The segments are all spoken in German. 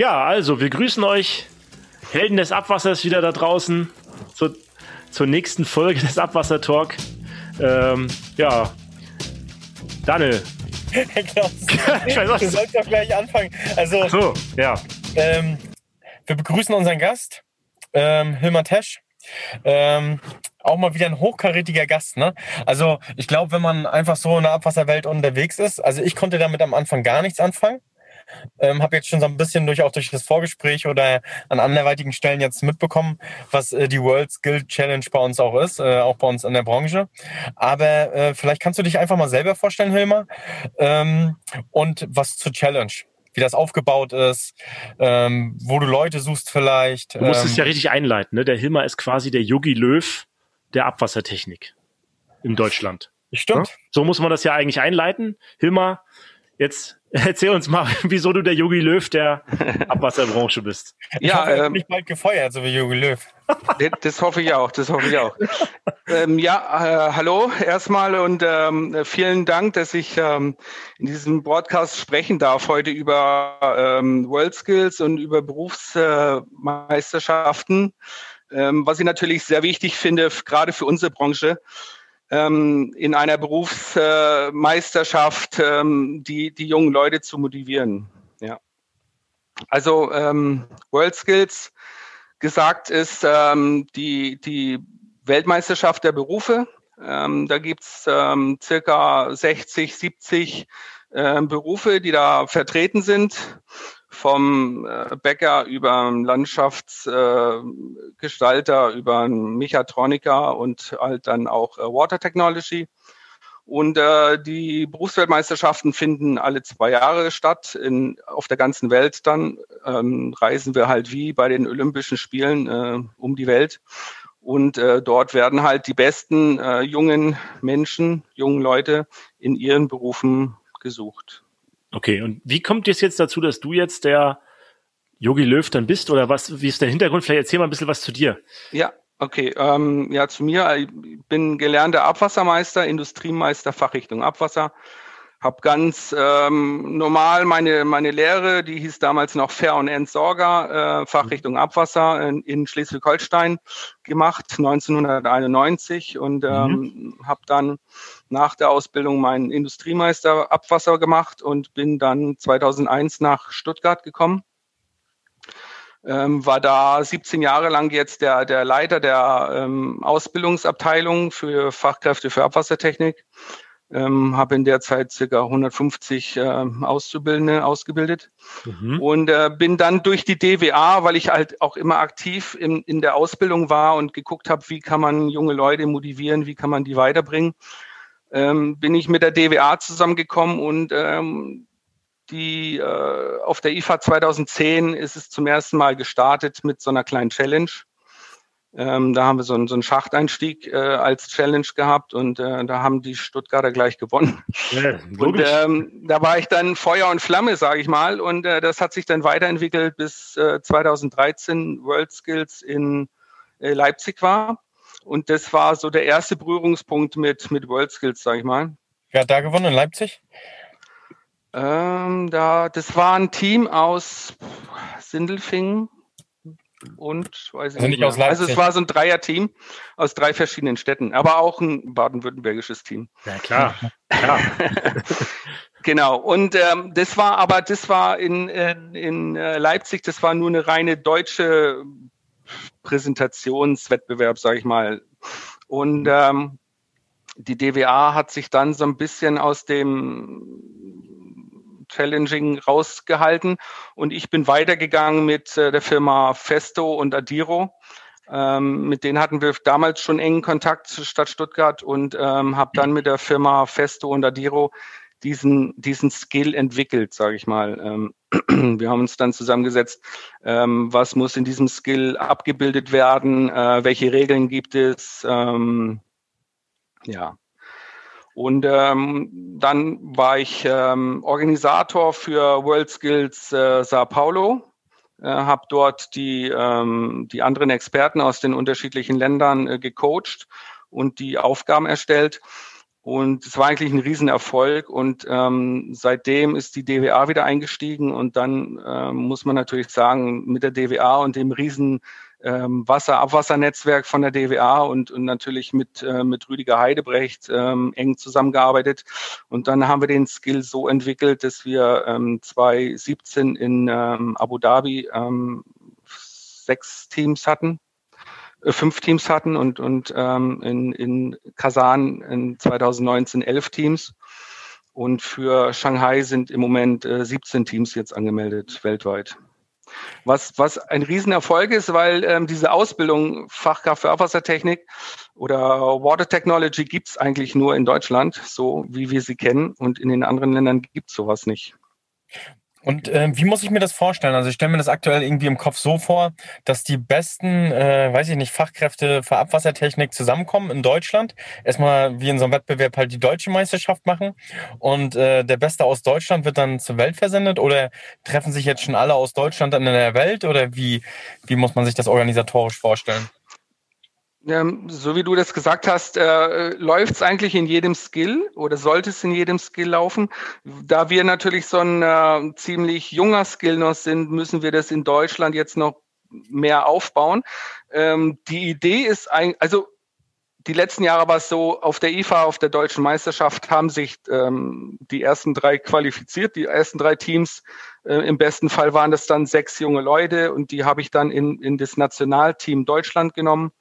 Ja, also wir grüßen euch, Helden des Abwassers wieder da draußen, zur, zur nächsten Folge des Abwasser-Talk. Ähm, ja, Daniel. Klaus, ich weiß, was du sollst doch gleich anfangen. Also, Ach so, ja. ähm, wir begrüßen unseren Gast, ähm, Hilmar Tesch. Ähm, auch mal wieder ein hochkarätiger Gast. Ne? Also ich glaube, wenn man einfach so in der Abwasserwelt unterwegs ist, also ich konnte damit am Anfang gar nichts anfangen. Ähm, habe jetzt schon so ein bisschen durch auch durch das Vorgespräch oder an anderweitigen Stellen jetzt mitbekommen, was äh, die World Skill Challenge bei uns auch ist, äh, auch bei uns in der Branche. Aber äh, vielleicht kannst du dich einfach mal selber vorstellen, Hilmar, ähm, und was zur Challenge wie das aufgebaut ist, ähm, wo du Leute suchst vielleicht. Du musst ähm, es ja richtig einleiten. Ne? Der Hilmar ist quasi der Yogi Löw der Abwassertechnik in Deutschland. Stimmt. Ja? So muss man das ja eigentlich einleiten. Hilmar, jetzt erzähl uns mal, wieso du der Yogi Löw der Abwasserbranche bist. Ich Ja, hoffe, ähm, nicht bald gefeuert, so wie Jogi Löw. Das, das hoffe ich auch, das hoffe ich auch. ähm, ja, äh, hallo erstmal und ähm, vielen Dank, dass ich ähm, in diesem Broadcast sprechen darf heute über ähm, World Skills und über Berufsmeisterschaften, ähm, was ich natürlich sehr wichtig finde, gerade für unsere Branche. Ähm, in einer Berufsmeisterschaft ähm, die, die jungen Leute zu motivieren. Ja. Also ähm, World Skills gesagt ist ähm, die, die Weltmeisterschaft der Berufe. Ähm, da gibt's ähm, circa 60, 70 ähm, Berufe, die da vertreten sind. Vom äh, Bäcker über Landschaftsgestalter, äh, über Mechatroniker und halt dann auch äh, Water Technology. Und äh, die Berufsweltmeisterschaften finden alle zwei Jahre statt in, auf der ganzen Welt. Dann ähm, reisen wir halt wie bei den Olympischen Spielen äh, um die Welt. Und äh, dort werden halt die besten äh, jungen Menschen, jungen Leute in ihren Berufen gesucht. Okay, und wie kommt es jetzt dazu, dass du jetzt der Yogi Löw dann bist? Oder was, wie ist der Hintergrund? Vielleicht erzähl mal ein bisschen was zu dir. Ja, okay. Ähm, ja, zu mir. Ich bin gelernter Abwassermeister, Industriemeister, Fachrichtung Abwasser. Hab ganz ähm, normal meine, meine Lehre, die hieß damals noch Fair- und Entsorger, äh, Fachrichtung Abwasser in, in Schleswig-Holstein gemacht, 1991 und ähm, habe dann nach der Ausbildung meinen Industriemeister Abwasser gemacht und bin dann 2001 nach Stuttgart gekommen. Ähm, war da 17 Jahre lang jetzt der, der Leiter der ähm, Ausbildungsabteilung für Fachkräfte für Abwassertechnik. Ähm, habe in der Zeit circa 150 ähm, Auszubildende ausgebildet Mhm. und äh, bin dann durch die DWA, weil ich halt auch immer aktiv in, in der Ausbildung war und geguckt habe, wie kann man junge Leute motivieren, wie kann man die weiterbringen, ähm, bin ich mit der DWA zusammengekommen und ähm, die äh, auf der IFA 2010 ist es zum ersten Mal gestartet mit so einer kleinen Challenge. Ähm, da haben wir so einen, so einen Schachteinstieg äh, als Challenge gehabt und äh, da haben die Stuttgarter gleich gewonnen. Ja, Und ähm, da war ich dann Feuer und Flamme, sage ich mal. Und äh, das hat sich dann weiterentwickelt bis äh, 2013 World Skills in äh, Leipzig war. Und das war so der erste Berührungspunkt mit, mit World Skills, sage ich mal. Wer hat da gewonnen in Leipzig? Ähm, da, das war ein Team aus Sindelfingen und weiß ich Also nicht nicht aus mehr. Also es war so ein Dreier-Team aus drei verschiedenen Städten, aber auch ein baden-württembergisches Team. ja, klar. klar. Genau. Und ähm, das war aber, das war in, in, in äh, Leipzig, das war nur eine reine deutsche Präsentationswettbewerb, sage ich mal. Und ähm, die DWA hat sich dann so ein bisschen aus dem Challenging rausgehalten und ich bin weitergegangen mit äh, der Firma Festo und Adiro. Ähm, mit denen hatten wir damals schon engen Kontakt zur Stadt Stuttgart und ähm, habe dann mit der Firma Festo und Adiro diesen, diesen Skill entwickelt, sage ich mal. Ähm, wir haben uns dann zusammengesetzt, ähm, was muss in diesem Skill abgebildet werden, äh, welche Regeln gibt es, ähm, ja. Und ähm, dann war ich ähm, Organisator für World Skills äh, Sao Paulo, äh, habe dort die, ähm, die anderen Experten aus den unterschiedlichen Ländern äh, gecoacht und die Aufgaben erstellt. Und es war eigentlich ein Riesenerfolg und ähm, seitdem ist die DWA wieder eingestiegen und dann ähm, muss man natürlich sagen, mit der DWA und dem riesen ähm, Wasser-Abwassernetzwerk von der DWA und, und natürlich mit, äh, mit Rüdiger Heidebrecht ähm, eng zusammengearbeitet. Und dann haben wir den Skill so entwickelt, dass wir ähm, 2017 in ähm, Abu Dhabi ähm, sechs Teams hatten, äh, fünf Teams hatten und, und ähm, in, in Kasan in 2019 elf Teams. Und für Shanghai sind im Moment äh, 17 Teams jetzt angemeldet weltweit. Was, was ein Riesenerfolg ist, weil ähm, diese Ausbildung Fachkraft für Abwassertechnik oder Water Technology gibt es eigentlich nur in Deutschland, so wie wir sie kennen. Und in den anderen Ländern gibt es sowas nicht. Und äh, wie muss ich mir das vorstellen? Also ich stelle mir das aktuell irgendwie im Kopf so vor, dass die besten, äh, weiß ich nicht, Fachkräfte für Abwassertechnik zusammenkommen in Deutschland. Erstmal wie in so einem Wettbewerb halt die deutsche Meisterschaft machen und äh, der Beste aus Deutschland wird dann zur Welt versendet oder treffen sich jetzt schon alle aus Deutschland dann in der Welt oder wie, wie muss man sich das organisatorisch vorstellen? Ähm, so wie du das gesagt hast, äh, läuft es eigentlich in jedem Skill oder sollte es in jedem Skill laufen. Da wir natürlich so ein äh, ziemlich junger Skill noch sind, müssen wir das in Deutschland jetzt noch mehr aufbauen. Ähm, die Idee ist ein, also die letzten Jahre war es so, auf der IFA, auf der deutschen Meisterschaft, haben sich ähm, die ersten drei qualifiziert, die ersten drei Teams. Äh, Im besten Fall waren das dann sechs junge Leute und die habe ich dann in, in das Nationalteam Deutschland genommen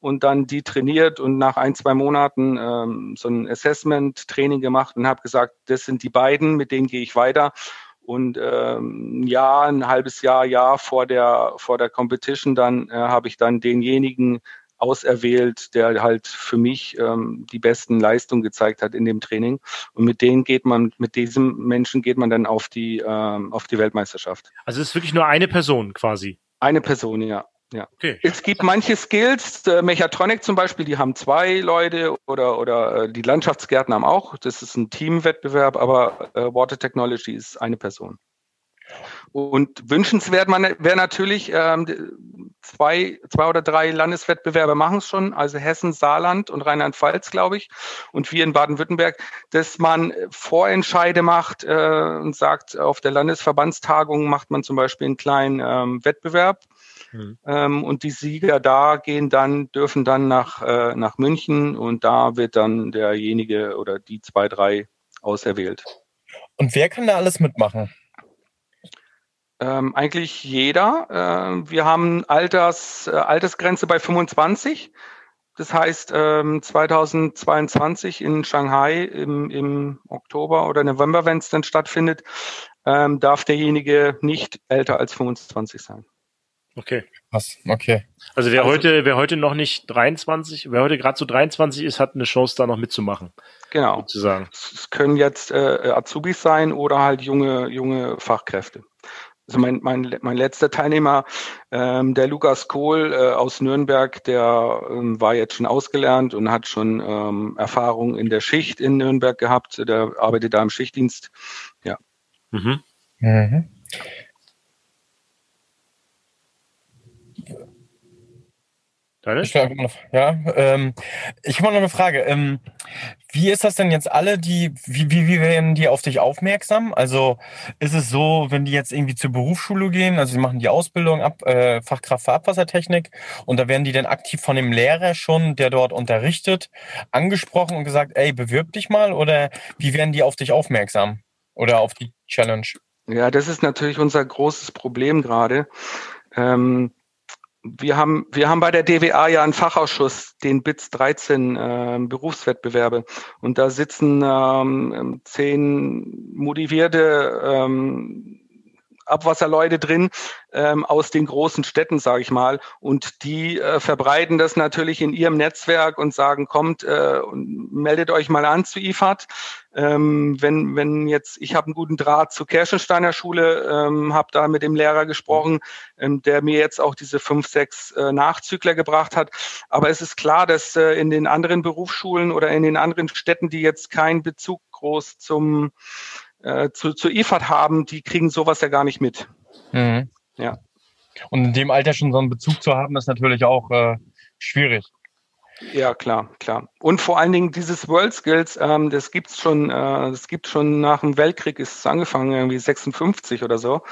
und dann die trainiert und nach ein, zwei Monaten ähm, so ein Assessment-Training gemacht und habe gesagt, das sind die beiden, mit denen gehe ich weiter. Und ähm, ja, ein halbes Jahr, Jahr vor der vor der Competition, dann äh, habe ich dann denjenigen auserwählt, der halt für mich ähm, die besten Leistungen gezeigt hat in dem Training. Und mit denen geht man, mit diesem Menschen geht man dann auf die ähm, auf die Weltmeisterschaft. Also es ist wirklich nur eine Person quasi. Eine Person, ja. Ja. Okay. Es gibt manche Skills, äh, Mechatronic zum Beispiel, die haben zwei Leute oder, oder äh, die Landschaftsgärten haben auch. Das ist ein Teamwettbewerb, aber äh, Water Technology ist eine Person. Und wünschenswert wäre natürlich, ähm, zwei, zwei oder drei Landeswettbewerbe machen es schon, also Hessen, Saarland und Rheinland-Pfalz, glaube ich, und wir in Baden-Württemberg, dass man Vorentscheide macht äh, und sagt, auf der Landesverbandstagung macht man zum Beispiel einen kleinen ähm, Wettbewerb Mhm. Ähm, und die Sieger da gehen dann, dürfen dann nach, äh, nach München und da wird dann derjenige oder die zwei, drei auserwählt. Und wer kann da alles mitmachen? Ähm, eigentlich jeder. Äh, wir haben Alters, äh, Altersgrenze bei 25. Das heißt, ähm, 2022 in Shanghai im, im Oktober oder November, wenn es dann stattfindet, ähm, darf derjenige nicht älter als 25 sein. Okay. Was? Okay. Also wer also, heute, wer heute noch nicht 23, wer heute gerade so 23 ist, hat eine Chance da noch mitzumachen. Genau. Sozusagen. Es können jetzt äh, Azubis sein oder halt junge, junge Fachkräfte. Also mein, mein, mein letzter Teilnehmer, ähm, der Lukas Kohl äh, aus Nürnberg, der ähm, war jetzt schon ausgelernt und hat schon ähm, Erfahrung in der Schicht in Nürnberg gehabt. Der arbeitet da im Schichtdienst. Ja. Mhm. Mhm. Ich, ja, ähm, ich habe noch eine Frage. Ähm, wie ist das denn jetzt alle, die, wie, wie, wie werden die auf dich aufmerksam? Also ist es so, wenn die jetzt irgendwie zur Berufsschule gehen, also sie machen die Ausbildung ab, äh, Fachkraft für Abwassertechnik und da werden die dann aktiv von dem Lehrer schon, der dort unterrichtet, angesprochen und gesagt, ey, bewirb dich mal oder wie werden die auf dich aufmerksam oder auf die Challenge? Ja, das ist natürlich unser großes Problem gerade. Ähm, wir haben, wir haben bei der DWA ja einen Fachausschuss, den BITS 13 äh, Berufswettbewerbe. Und da sitzen ähm, zehn motivierte ähm, Abwasserleute drin ähm, aus den großen Städten, sage ich mal. Und die äh, verbreiten das natürlich in ihrem Netzwerk und sagen, kommt äh, und meldet euch mal an zu IFAD. Ähm, wenn, wenn jetzt, ich habe einen guten Draht zur Kirchensteiner Schule, ähm, habe da mit dem Lehrer gesprochen, ähm, der mir jetzt auch diese fünf, sechs äh, Nachzügler gebracht hat. Aber es ist klar, dass äh, in den anderen Berufsschulen oder in den anderen Städten, die jetzt keinen Bezug groß zum äh, zu, zu IFAD haben, die kriegen sowas ja gar nicht mit. Mhm. Ja. Und in dem Alter schon so einen Bezug zu haben, ist natürlich auch äh, schwierig. Ja, klar, klar. Und vor allen Dingen dieses World Skills, ähm, das gibt's schon, äh, das gibt schon nach dem Weltkrieg, ist es angefangen, irgendwie 56 oder so.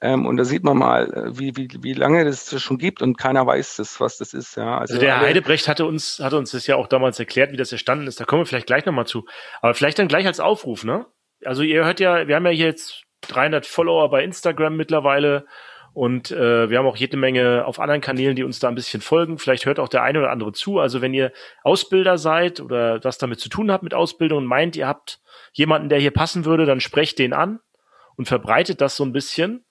Ähm, und da sieht man mal, äh, wie, wie, wie lange das schon gibt und keiner weiß das, was das ist. Ja. Also, also der alle, Heidebrecht hatte uns, hatte uns das ja auch damals erklärt, wie das entstanden ist. Da kommen wir vielleicht gleich nochmal zu. Aber vielleicht dann gleich als Aufruf, ne? Also ihr hört ja, wir haben ja hier jetzt 300 Follower bei Instagram mittlerweile und äh, wir haben auch jede Menge auf anderen Kanälen, die uns da ein bisschen folgen. Vielleicht hört auch der eine oder andere zu. Also wenn ihr Ausbilder seid oder was damit zu tun habt mit Ausbildung und meint, ihr habt jemanden, der hier passen würde, dann sprecht den an und verbreitet das so ein bisschen.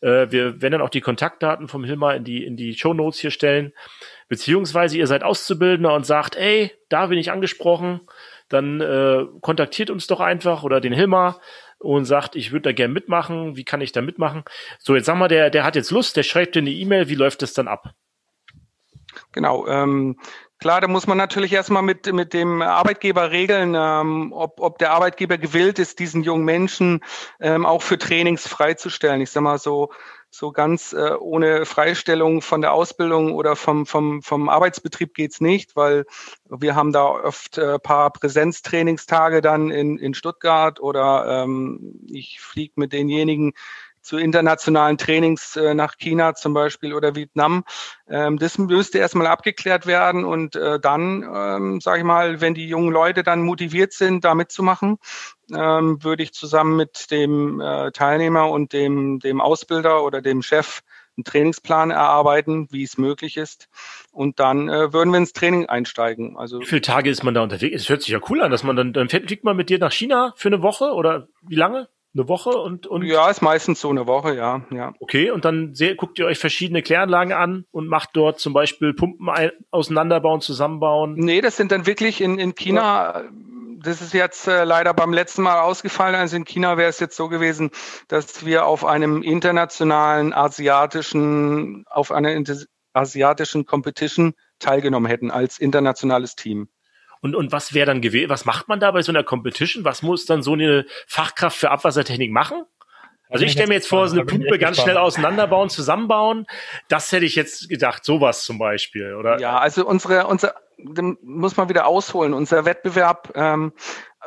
Äh, wir werden dann auch die Kontaktdaten vom Hilmar in die, in die Show Notes hier stellen. Beziehungsweise ihr seid Auszubildender und sagt, ey, da bin ich angesprochen, dann äh, kontaktiert uns doch einfach oder den Hilmar und sagt, ich würde da gerne mitmachen, wie kann ich da mitmachen? So, jetzt sag mal, der, der hat jetzt Lust, der schreibt dir eine E-Mail, wie läuft das dann ab? Genau, ähm, Klar, da muss man natürlich erstmal mit, mit dem Arbeitgeber regeln, ähm, ob, ob der Arbeitgeber gewillt ist, diesen jungen Menschen ähm, auch für Trainings freizustellen. Ich sag mal so, so ganz äh, ohne Freistellung von der Ausbildung oder vom, vom, vom Arbeitsbetrieb geht's nicht, weil wir haben da oft äh, paar Präsenztrainingstage dann in, in Stuttgart oder ähm, ich fliege mit denjenigen zu internationalen Trainings äh, nach China zum Beispiel oder Vietnam. Ähm, das müsste erstmal abgeklärt werden und äh, dann, ähm, sage ich mal, wenn die jungen Leute dann motiviert sind, da mitzumachen, ähm, würde ich zusammen mit dem äh, Teilnehmer und dem, dem Ausbilder oder dem Chef einen Trainingsplan erarbeiten, wie es möglich ist. Und dann äh, würden wir ins Training einsteigen. Also wie viele Tage ist man da unterwegs? Es hört sich ja cool an, dass man dann, dann fliegt man mit dir nach China für eine Woche oder wie lange? Eine Woche und, und. Ja, ist meistens so eine Woche, ja, ja. Okay, und dann sehr, guckt ihr euch verschiedene Kläranlagen an und macht dort zum Beispiel Pumpen ein, auseinanderbauen, zusammenbauen. Nee, das sind dann wirklich in, in China, das ist jetzt äh, leider beim letzten Mal ausgefallen. Also in China wäre es jetzt so gewesen, dass wir auf einem internationalen asiatischen, auf einer asiatischen Competition teilgenommen hätten als internationales Team. Und, und was wäre dann gewählt? Was macht man da bei so einer Competition? Was muss dann so eine Fachkraft für Abwassertechnik machen? Also ich stelle mir jetzt vor, so eine Pumpe ganz schnell auseinanderbauen, zusammenbauen. Das hätte ich jetzt gedacht, sowas zum Beispiel, oder? Ja, also unsere, unser, muss man wieder ausholen. Unser Wettbewerb, ähm,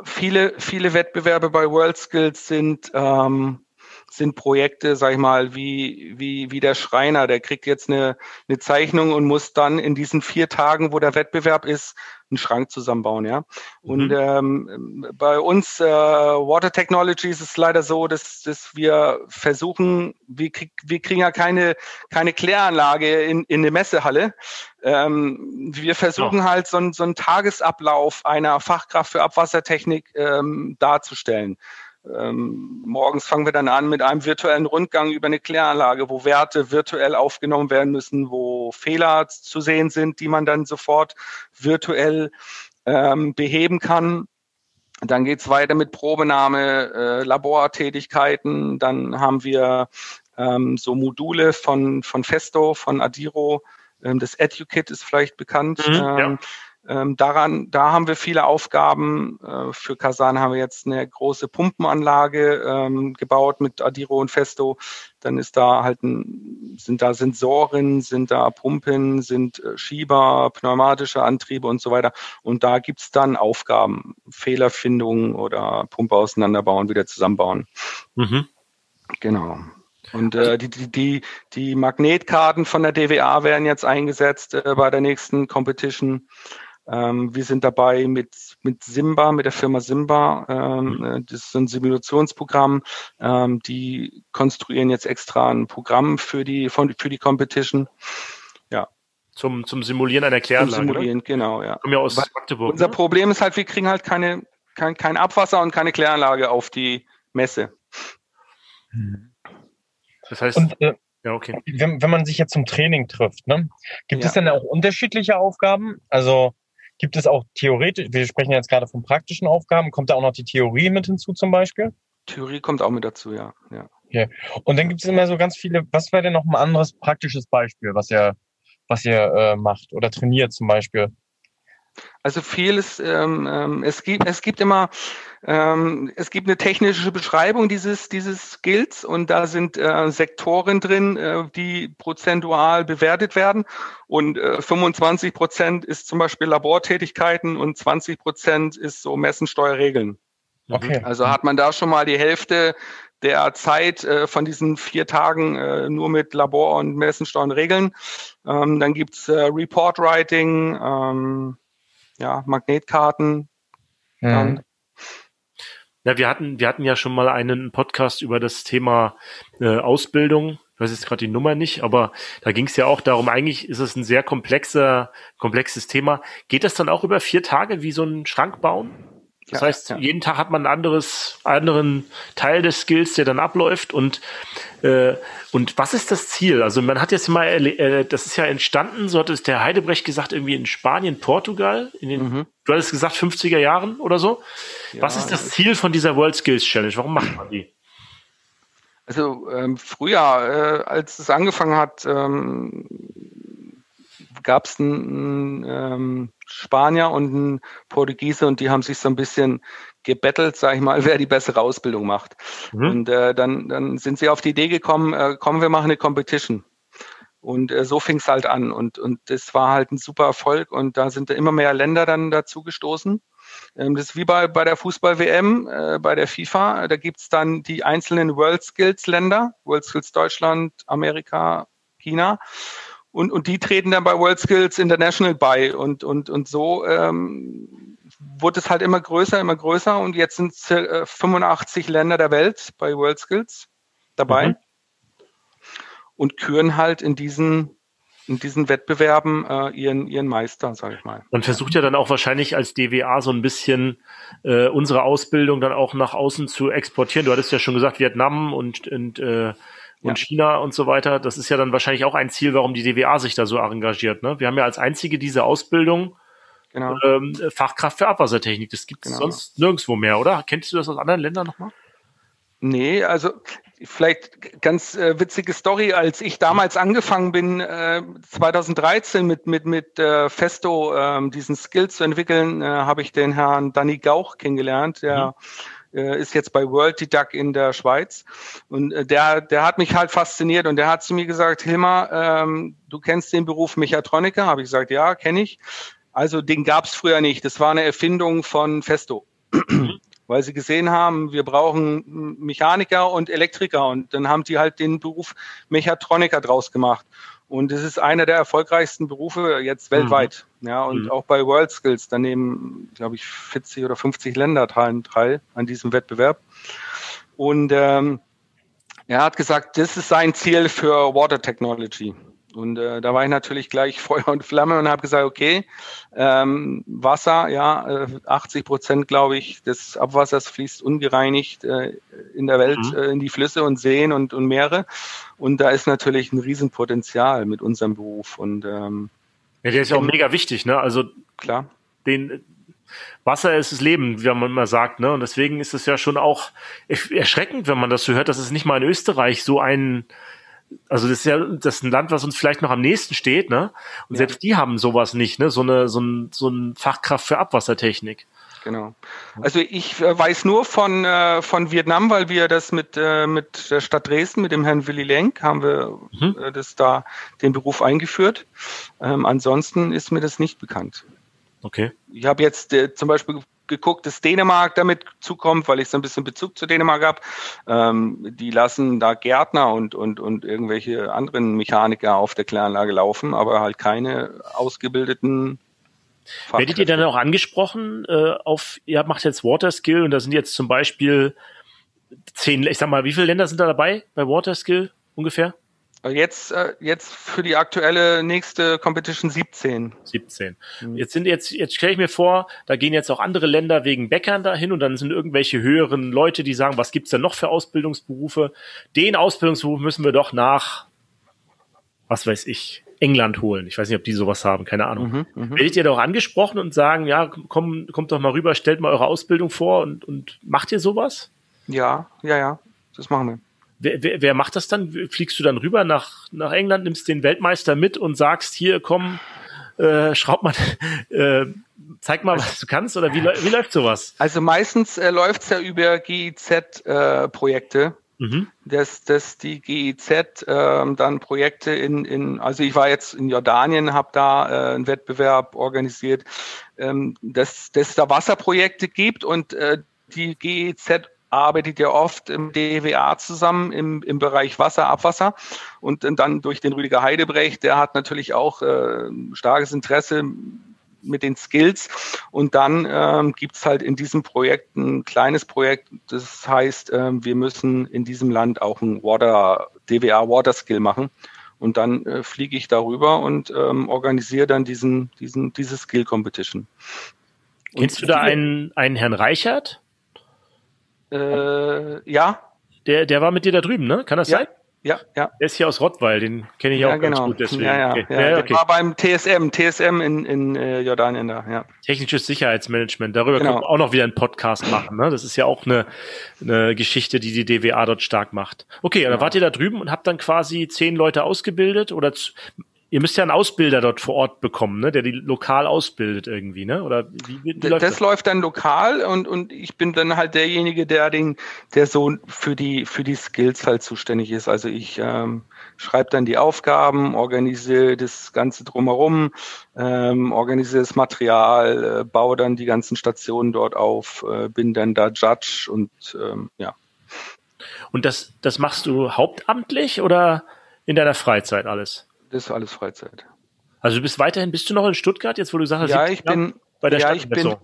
viele, viele Wettbewerbe bei World Skills sind ähm, sind Projekte, sag ich mal, wie, wie, wie der Schreiner, der kriegt jetzt eine, eine Zeichnung und muss dann in diesen vier Tagen, wo der Wettbewerb ist, einen Schrank zusammenbauen, ja. Und mhm. ähm, bei uns äh, Water Technologies ist es leider so, dass, dass wir versuchen, wir, krieg, wir kriegen ja keine, keine Kläranlage in, in eine Messehalle. Ähm, wir versuchen oh. halt so, ein, so einen Tagesablauf einer Fachkraft für Abwassertechnik ähm, darzustellen. Ähm, morgens fangen wir dann an mit einem virtuellen Rundgang über eine Kläranlage, wo Werte virtuell aufgenommen werden müssen, wo Fehler zu sehen sind, die man dann sofort virtuell ähm, beheben kann. Dann geht's weiter mit Probenahme, äh, Labortätigkeiten. Dann haben wir ähm, so Module von, von Festo, von Adiro. Ähm, das EduKit ist vielleicht bekannt. Mhm, ja ähm, daran, da haben wir viele Aufgaben. Äh, für Kasan haben wir jetzt eine große Pumpenanlage ähm, gebaut mit Adiro und Festo. Dann ist da halt ein, sind da Sensoren, sind da Pumpen, sind äh, Schieber, pneumatische Antriebe und so weiter. Und da gibt's dann Aufgaben, Fehlerfindung oder Pumpe auseinanderbauen, wieder zusammenbauen. Mhm. Genau. Und äh, die, die, die, die Magnetkarten von der DWA werden jetzt eingesetzt äh, bei der nächsten Competition. Ähm, wir sind dabei mit, mit Simba, mit der Firma Simba. Ähm, mhm. Äh, das ist ein Simulationsprogramm. Ähm, die konstruieren jetzt extra ein Programm für die, von, für die Competition. Ja. Zum, zum Simulieren einer Kläranlage. Zum Simulieren, oder? genau, ja. Kommen ja aus Magdeburg. Unser ne? Problem ist halt, wir kriegen halt keine, kein, kein Abwasser und keine Kläranlage auf die Messe. Das heißt, und, äh, ja, okay. Wenn, wenn man sich jetzt zum Training trifft, ne, gibt ja. es denn auch unterschiedliche Aufgaben? Also Gibt es auch theoretisch, wir sprechen jetzt gerade von praktischen Aufgaben, kommt da auch noch die Theorie mit hinzu zum Beispiel? Theorie kommt auch mit dazu, ja. ja. Okay. Und dann gibt es immer so ganz viele, was wäre denn noch ein anderes praktisches Beispiel, was ihr, was ihr äh, macht oder trainiert zum Beispiel? Also vieles, ähm, ähm, es gibt, es gibt immer, ähm, es gibt eine technische Beschreibung dieses, dieses Skills und da sind äh, Sektoren drin, äh, die prozentual bewertet werden und äh, 25 Prozent ist zum Beispiel Labortätigkeiten und 20 Prozent ist so Messensteuerregeln. Okay. Also hat man da schon mal die Hälfte der Zeit äh, von diesen vier Tagen äh, nur mit Labor- und Messensteuern regeln. Ähm, dann gibt's äh, Report Writing, ähm, ja, Magnetkarten. Mhm. Ja, wir hatten, wir hatten ja schon mal einen Podcast über das Thema äh, Ausbildung. Ich weiß jetzt gerade die Nummer nicht, aber da ging es ja auch darum, eigentlich ist es ein sehr komplexer, komplexes Thema. Geht das dann auch über vier Tage wie so ein Schrank bauen? Das ja, heißt, ja. jeden Tag hat man ein anderes, anderen Teil des Skills, der dann abläuft. Und, äh, und was ist das Ziel? Also man hat jetzt mal, äh, das ist ja entstanden, so hat es der Heidebrecht gesagt, irgendwie in Spanien, Portugal, in den, mhm. du hattest gesagt, 50er Jahren oder so. Ja, was ist das Ziel von dieser World Skills Challenge? Warum macht man die? Also ähm, früher, äh, als es angefangen hat, ähm, gab es einen ähm, Spanier und einen Portugiese und die haben sich so ein bisschen gebettelt, sag ich mal, wer die bessere Ausbildung macht. Mhm. Und äh, dann, dann sind sie auf die Idee gekommen, äh, komm, wir machen eine Competition. Und äh, so fing es halt an. Und, und das war halt ein super Erfolg. Und da sind immer mehr Länder dann dazu gestoßen. Ähm, das ist wie bei, bei der Fußball-WM, äh, bei der FIFA. Da gibt's dann die einzelnen World Skills-Länder, World Skills Deutschland, Amerika, China. Und, und die treten dann bei World Skills International bei. Und, und, und so ähm, wurde es halt immer größer, immer größer. Und jetzt sind äh, 85 Länder der Welt bei World Skills dabei. Mhm. Und küren halt in diesen in diesen Wettbewerben äh, ihren, ihren Meister, sage ich mal. Man versucht ja dann auch wahrscheinlich als DWA so ein bisschen äh, unsere Ausbildung dann auch nach außen zu exportieren. Du hattest ja schon gesagt, Vietnam und, und äh, und ja. China und so weiter. Das ist ja dann wahrscheinlich auch ein Ziel, warum die DWA sich da so engagiert. Ne? Wir haben ja als einzige diese Ausbildung genau. ähm, Fachkraft für Abwassertechnik. Das gibt es genau. sonst nirgendwo mehr, oder? Kennst du das aus anderen Ländern nochmal? Nee, also vielleicht ganz äh, witzige Story, als ich damals angefangen bin, äh, 2013 mit mit mit äh, Festo äh, diesen Skill zu entwickeln, äh, habe ich den Herrn Danny Gauch kennengelernt, der mhm ist jetzt bei World Didac in der Schweiz. Und äh, der, der hat mich halt fasziniert und der hat zu mir gesagt, Hilmar, ähm, du kennst den Beruf Mechatroniker? Habe ich gesagt, ja, kenne ich. Also den gab es früher nicht. Das war eine Erfindung von Festo. Weil sie gesehen haben, wir brauchen Mechaniker und Elektriker und dann haben die halt den Beruf Mechatroniker draus gemacht. Und es ist einer der erfolgreichsten Berufe jetzt weltweit. Mhm. Ja, und mhm. auch bei World Skills, da nehmen, glaube ich, 40 oder 50 Länder teil, teil an diesem Wettbewerb. Und ähm, er hat gesagt, das ist sein Ziel für Water Technology. Und äh, da war ich natürlich gleich Feuer und Flamme und habe gesagt, okay, ähm, Wasser, ja, äh, 80 Prozent, glaube ich, des Abwassers fließt ungereinigt äh, in der Welt mhm. äh, in die Flüsse und Seen und, und Meere. Und da ist natürlich ein Riesenpotenzial mit unserem Beruf. Und ähm, ja, der ist ja auch mega wichtig, ne? Also klar, den Wasser ist das Leben, wie man immer sagt, ne? Und deswegen ist es ja schon auch erschreckend, wenn man das so hört, dass es nicht mal in Österreich so ein also das ist ja das ist ein Land, was uns vielleicht noch am nächsten steht, ne? Und ja. selbst die haben sowas nicht, ne? So eine so ein so ein Fachkraft für Abwassertechnik. Genau. Also ich äh, weiß nur von äh, von Vietnam, weil wir das mit äh, mit der Stadt Dresden, mit dem Herrn Willy Lenk, haben wir mhm. äh, das da den Beruf eingeführt. Ähm, ansonsten ist mir das nicht bekannt. Okay. Ich habe jetzt äh, zum Beispiel geguckt, dass Dänemark damit zukommt, weil ich so ein bisschen Bezug zu Dänemark habe. Ähm, die lassen da Gärtner und, und, und irgendwelche anderen Mechaniker auf der Kläranlage laufen, aber halt keine ausgebildeten Werdet ihr dann auch angesprochen äh, auf, ihr macht jetzt Water Skill und da sind jetzt zum Beispiel zehn, ich sag mal, wie viele Länder sind da dabei bei Water Skill ungefähr? Jetzt, äh, jetzt für die aktuelle nächste Competition 17. 17. Mhm. Jetzt sind jetzt, jetzt stelle ich mir vor, da gehen jetzt auch andere Länder wegen Bäckern dahin und dann sind irgendwelche höheren Leute, die sagen, was gibt's denn noch für Ausbildungsberufe? Den Ausbildungsberuf müssen wir doch nach, was weiß ich, England holen. Ich weiß nicht, ob die sowas haben, keine Ahnung. Mhm, mh. Werdet ihr doch angesprochen und sagen, ja, komm, kommt doch mal rüber, stellt mal eure Ausbildung vor und, und macht ihr sowas? Ja, ja, ja, das machen wir. Wer, wer, wer macht das dann? Fliegst du dann rüber nach, nach England, nimmst den Weltmeister mit und sagst, hier, komm, Äh, schraub mal, äh, zeig mal, was du kannst oder wie, wie läuft sowas? Also meistens äh, läuft es ja über GIZ-Projekte. Äh, Mhm. dass, dass die GIZ ähm, dann Projekte in, in, also ich war jetzt in Jordanien, habe da äh, einen Wettbewerb organisiert, ähm, dass, dass da Wasserprojekte gibt und äh, die GIZ arbeitet ja oft im DWA zusammen im, im Bereich Wasser, Abwasser und dann durch den Rüdiger Heidebrecht, der hat natürlich auch äh, starkes Interesse mit den Skills. Und dann ähm, gibt es halt in diesem Projekt ein kleines Projekt, das heißt, ähm, wir müssen in diesem Land auch ein Water, DWA Water Skill machen. Und dann äh, fliege ich darüber und ähm, organisiere dann diesen, diesen, diese Skill Competition. Kennst du da einen, einen Herrn Reichert? Äh, ja. Der, der war mit dir da drüben, ne? Kann das ja. sein? Ja, ja. Der ist hier aus Rottweil, den kenne ich ja, auch genau. ganz gut deswegen. Ja, ja, okay. ja. ja okay. war beim TSM, TSM in, in äh, Jordanien da, ja. Technisches Sicherheitsmanagement, darüber genau. können wir auch noch wieder einen Podcast machen. Ne? Das ist ja auch eine, eine Geschichte, die die DWA dort stark macht. Okay, und dann wart ihr da drüben und habt dann quasi zehn Leute ausgebildet oder Ihr müsst ja einen Ausbilder dort vor Ort bekommen, ne, der die lokal ausbildet irgendwie, ne? Oder wie, wie, läuft das? Das läuft dann lokal und und ich bin dann halt derjenige, der den, der so für die für die Skills halt zuständig ist. Also ich ähm, schreibe dann die Aufgaben, organisiere das Ganze drumherum, ähm, organisiere das Material, äh, baue dann die ganzen Stationen dort auf, äh, bin dann da Judge und ähm, ja. Und das das machst du hauptamtlich oder in deiner Freizeit alles? Das ist alles Freizeit. Also du bist weiterhin, bist du noch in Stuttgart jetzt, wo du sagst, ja, ich bin bei der ja, ich bin,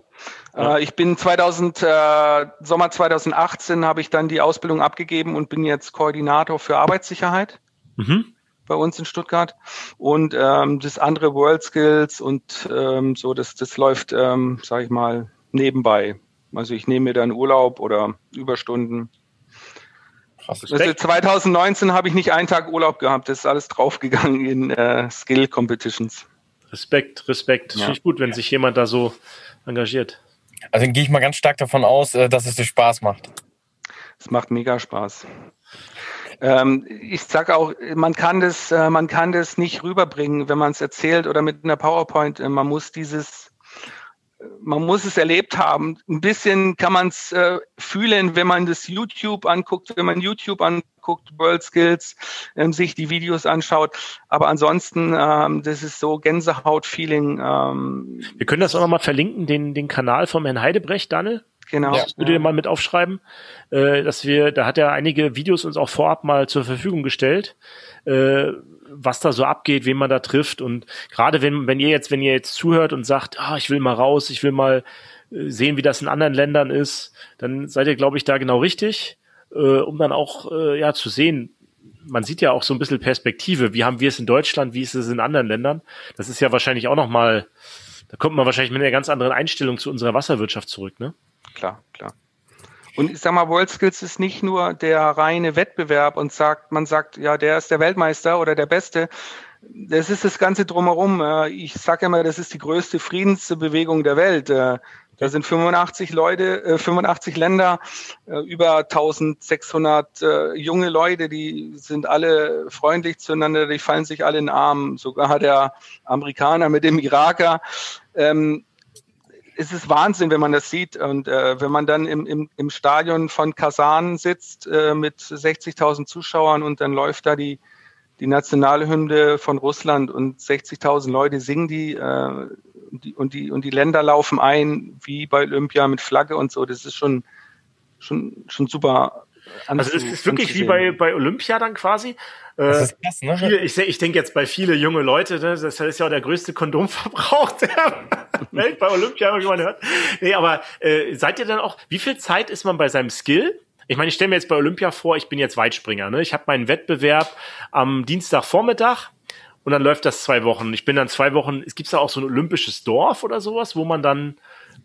ja. Äh, ich bin 2000 äh, Sommer 2018 habe ich dann die Ausbildung abgegeben und bin jetzt Koordinator für Arbeitssicherheit mhm. bei uns in Stuttgart und ähm, das andere World Skills und ähm, so das das läuft, ähm, sage ich mal nebenbei. Also ich nehme mir dann Urlaub oder Überstunden. Also 2019 habe ich nicht einen Tag Urlaub gehabt. Das ist alles draufgegangen in äh, Skill Competitions. Respekt, Respekt. Ja. Finde ich gut, wenn sich jemand da so engagiert. Also dann gehe ich mal ganz stark davon aus, äh, dass es dir Spaß macht. Es macht mega Spaß. Ähm, ich sage auch, man kann das, äh, man kann das nicht rüberbringen, wenn man es erzählt oder mit einer PowerPoint. Äh, man muss dieses man muss es erlebt haben. Ein bisschen kann man es äh, fühlen, wenn man das YouTube anguckt, wenn man YouTube anguckt, World Skills, ähm, sich die Videos anschaut. Aber ansonsten, ähm, das ist so Gänsehaut-Feeling. Ähm, Wir können das auch nochmal verlinken, den, den Kanal vom Herrn Heidebrecht, Daniel. Genau. Das würde ja. mal mit aufschreiben, äh, dass wir, da hat er einige Videos uns auch vorab mal zur Verfügung gestellt. Äh, was da so abgeht, wen man da trifft. Und gerade wenn, wenn ihr jetzt, wenn ihr jetzt zuhört und sagt, ah, ich will mal raus, ich will mal äh, sehen, wie das in anderen Ländern ist, dann seid ihr, glaube ich, da genau richtig, äh, um dann auch äh, ja zu sehen, man sieht ja auch so ein bisschen Perspektive. Wie haben wir es in Deutschland? Wie ist es in anderen Ländern? Das ist ja wahrscheinlich auch noch mal, da kommt man wahrscheinlich mit einer ganz anderen Einstellung zu unserer Wasserwirtschaft zurück, ne? Klar, klar. Und ich sag mal, WorldSkills ist nicht nur der reine Wettbewerb und sagt, man sagt, ja, der ist der Weltmeister oder der Beste. Das ist das Ganze drumherum. Ich sage immer, das ist die größte Friedensbewegung der Welt. Äh, da sind 85 Leute, 85 äh, Länder, äh, über 1600 junge Leute, die sind alle freundlich zueinander, die fallen sich alle in den Arm. Sogar der Amerikaner mit dem Iraker. Ähm, es ist Wahnsinn, wenn man das sieht. Und äh, wenn man dann im, im, im Stadion von Kasan sitzt äh, mit 60.000 Zuschauern und dann läuft da die, die Nationalhymne von Russland und 60.000 Leute singen die, äh, die, und die und die Länder laufen ein wie bei Olympia mit Flagge und so. Das ist schon schon schon super. Also es ist wirklich wie bei bei Olympia dann quasi. Das ist krass, ne? Viele, ich, ich denke jetzt bei viele junge Leute, ne, das ist ja auch der größte Kondomverbrauch der Welt bei Olympia, habe ich mal gehört. Nee, aber äh, seid ihr dann auch, wie viel Zeit ist man bei seinem Skill? Ich meine, ich stelle mir jetzt bei Olympia vor, ich bin jetzt Weitspringer. Ne? Ich habe meinen Wettbewerb am Dienstagvormittag und dann läuft das zwei Wochen. Ich bin dann zwei Wochen, es gibt da auch so ein olympisches Dorf oder sowas, wo man dann,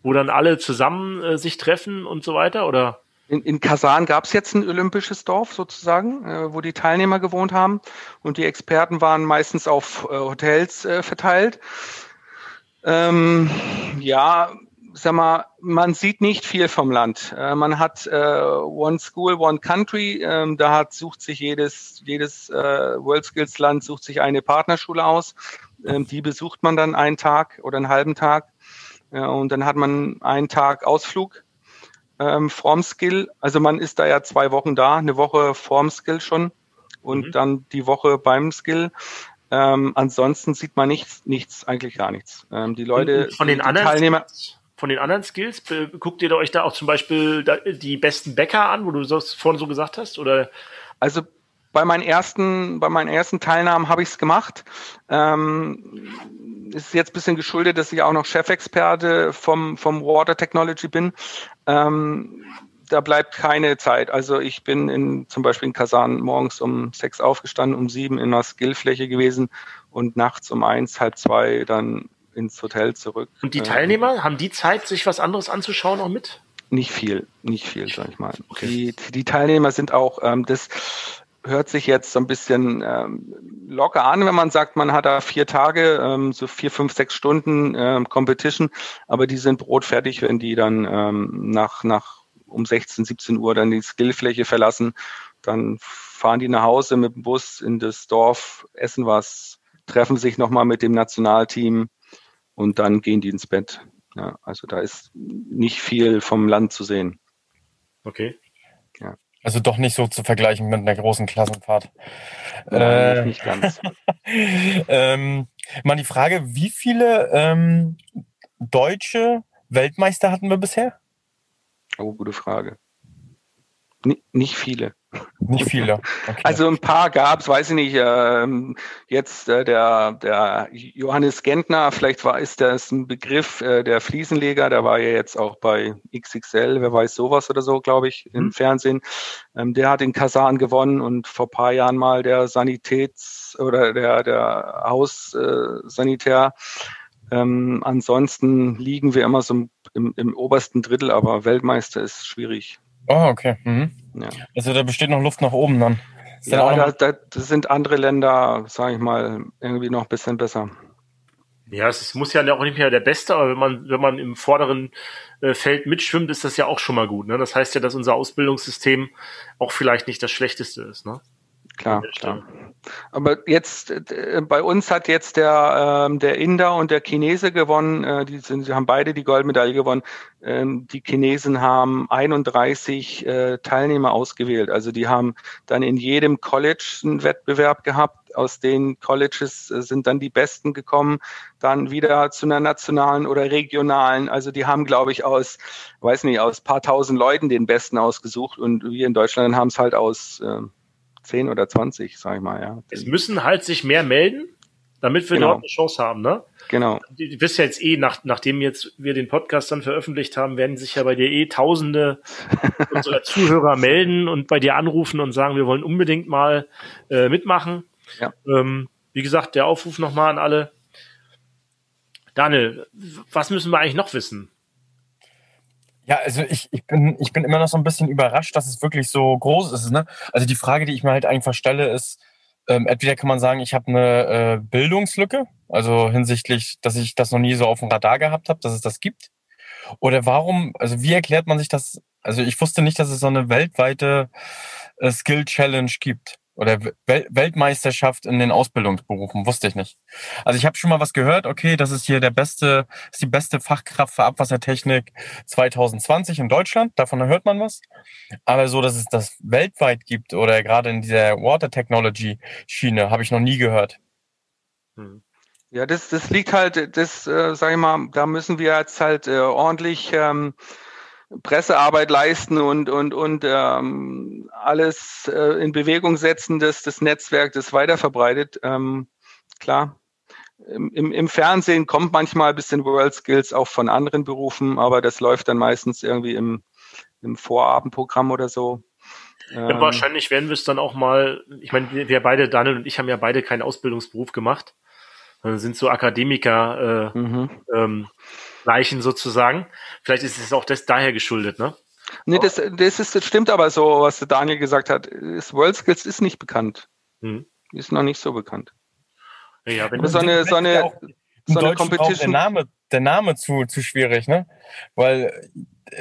wo dann alle zusammen äh, sich treffen und so weiter, oder? In, in Kasan gab es jetzt ein olympisches Dorf sozusagen, äh, wo die Teilnehmer gewohnt haben und die Experten waren meistens auf äh, Hotels äh, verteilt. Ähm, ja, sag mal, man sieht nicht viel vom Land. Äh, man hat äh, One School, One Country. Ähm, da hat, sucht sich jedes, jedes äh, World Skills Land sucht sich eine Partnerschule aus. Ähm, die besucht man dann einen Tag oder einen halben Tag. Und dann hat man einen Tag Ausflug ähm, vorm Skill. Also man ist da ja zwei Wochen da, eine Woche vorm Skill schon und mhm. dann die Woche beim Skill. Ähm, ansonsten sieht man nichts, nichts, eigentlich gar nichts. Ähm, die Leute, von den die anderen Teilnehmer, von den anderen Skills, guckt ihr euch da auch zum Beispiel die besten Bäcker an, wo du das vorhin so gesagt hast? Oder? Also bei meinen ersten, bei meinen ersten Teilnahmen habe ich es gemacht. Ähm, ist jetzt ein bisschen geschuldet, dass ich auch noch Chefexperte vom, vom Water Technology bin. Ähm, da bleibt keine Zeit. Also ich bin in, zum Beispiel in Kasan morgens um sechs aufgestanden, um sieben in einer Skillfläche gewesen und nachts um eins, halb zwei dann ins Hotel zurück. Und die äh, Teilnehmer, haben die Zeit, sich was anderes anzuschauen auch mit? Nicht viel, nicht viel, sag ich mal. Okay. Die, die Teilnehmer sind auch, ähm, das hört sich jetzt so ein bisschen ähm, locker an, wenn man sagt, man hat da vier Tage, ähm, so vier, fünf, sechs Stunden ähm, Competition, aber die sind brotfertig, wenn die dann ähm, nach, nach um 16, 17 Uhr dann die Skillfläche verlassen. Dann fahren die nach Hause mit dem Bus in das Dorf, essen was, treffen sich nochmal mit dem Nationalteam und dann gehen die ins Bett. Ja, also da ist nicht viel vom Land zu sehen. Okay. Ja. Also doch nicht so zu vergleichen mit einer großen Klassenfahrt. Nein, äh, nicht ganz. ähm, mal die Frage, wie viele ähm, deutsche Weltmeister hatten wir bisher? Oh, gute Frage. Nicht viele. Nicht viele. Okay. Also ein paar gab es, weiß ich nicht. Ähm, jetzt äh, der, der Johannes Gentner, vielleicht war ist das ein Begriff, äh, der Fliesenleger, der war ja jetzt auch bei XXL, wer weiß sowas oder so, glaube ich, mhm. im Fernsehen. Ähm, der hat in Kasan gewonnen und vor paar Jahren mal der Sanitäts- oder der, der Haussanitär. Äh, ähm, ansonsten liegen wir immer so im, im obersten Drittel, aber Weltmeister ist schwierig. Oh, okay. Mhm. Ja. Also da besteht noch Luft nach oben dann. Ist ja, da, da, das sind andere Länder, sage ich mal, irgendwie noch ein bisschen besser. Ja, es muss ja auch nicht mehr der Beste, aber wenn man, wenn man im vorderen äh, Feld mitschwimmt, ist das ja auch schon mal gut. Ne? Das heißt ja, dass unser Ausbildungssystem auch vielleicht nicht das Schlechteste ist. Ne? Klar, klar. Aber jetzt äh, bei uns hat jetzt der ähm, der Inder und der Chinese gewonnen. Äh, die, sind, die haben beide die Goldmedaille gewonnen. Ähm, die Chinesen haben 31 äh, Teilnehmer ausgewählt. Also die haben dann in jedem College einen Wettbewerb gehabt. Aus den Colleges äh, sind dann die Besten gekommen, dann wieder zu einer nationalen oder regionalen. Also die haben, glaube ich, aus, weiß nicht, aus paar tausend Leuten den Besten ausgesucht. Und wir in Deutschland haben es halt aus äh, 10 oder 20, sag ich mal, ja. Es müssen halt sich mehr melden, damit wir genau. eine Chance haben, ne? Genau. Du wirst ja jetzt eh, nach, nachdem jetzt wir den Podcast dann veröffentlicht haben, werden sich ja bei dir eh tausende unserer Zuhörer melden und bei dir anrufen und sagen, wir wollen unbedingt mal äh, mitmachen. Ja. Ähm, wie gesagt, der Aufruf nochmal an alle. Daniel, was müssen wir eigentlich noch wissen? Ja, also ich, ich, bin, ich bin immer noch so ein bisschen überrascht, dass es wirklich so groß ist. Ne? Also die Frage, die ich mir halt einfach stelle, ist, ähm, entweder kann man sagen, ich habe eine äh, Bildungslücke, also hinsichtlich, dass ich das noch nie so auf dem Radar gehabt habe, dass es das gibt. Oder warum, also wie erklärt man sich das? Also ich wusste nicht, dass es so eine weltweite äh, Skill Challenge gibt oder Wel Weltmeisterschaft in den Ausbildungsberufen, wusste ich nicht. Also ich habe schon mal was gehört, okay, das ist hier der beste, ist die beste Fachkraft für Abwassertechnik 2020 in Deutschland, davon hört man was. Aber so, dass es das weltweit gibt oder gerade in dieser Water Technology Schiene, habe ich noch nie gehört. Hm. Ja, das, das liegt halt, das, äh, sag ich mal, da müssen wir jetzt halt äh, ordentlich ähm, Pressearbeit leisten und, und, und ähm, alles äh, in Bewegung setzen, dass das Netzwerk das weiterverbreitet. Ähm, klar, im, im Fernsehen kommt manchmal ein bisschen World Skills auch von anderen Berufen, aber das läuft dann meistens irgendwie im, im Vorabendprogramm oder so. Ja, ähm, wahrscheinlich werden wir es dann auch mal, ich meine, wir, wir beide, Daniel und ich haben ja beide keinen Ausbildungsberuf gemacht, sind so Akademiker äh, mhm. ähm, Leichen sozusagen. Vielleicht ist es auch das daher geschuldet, ne? Nee, das, das, ist, das stimmt aber so, was Daniel gesagt hat. Das World Skills ist nicht bekannt. Hm. Ist noch nicht so bekannt. Ja, wenn so eine, so eine, so eine Competition. Der Name, der Name zu, zu schwierig, ne? Weil,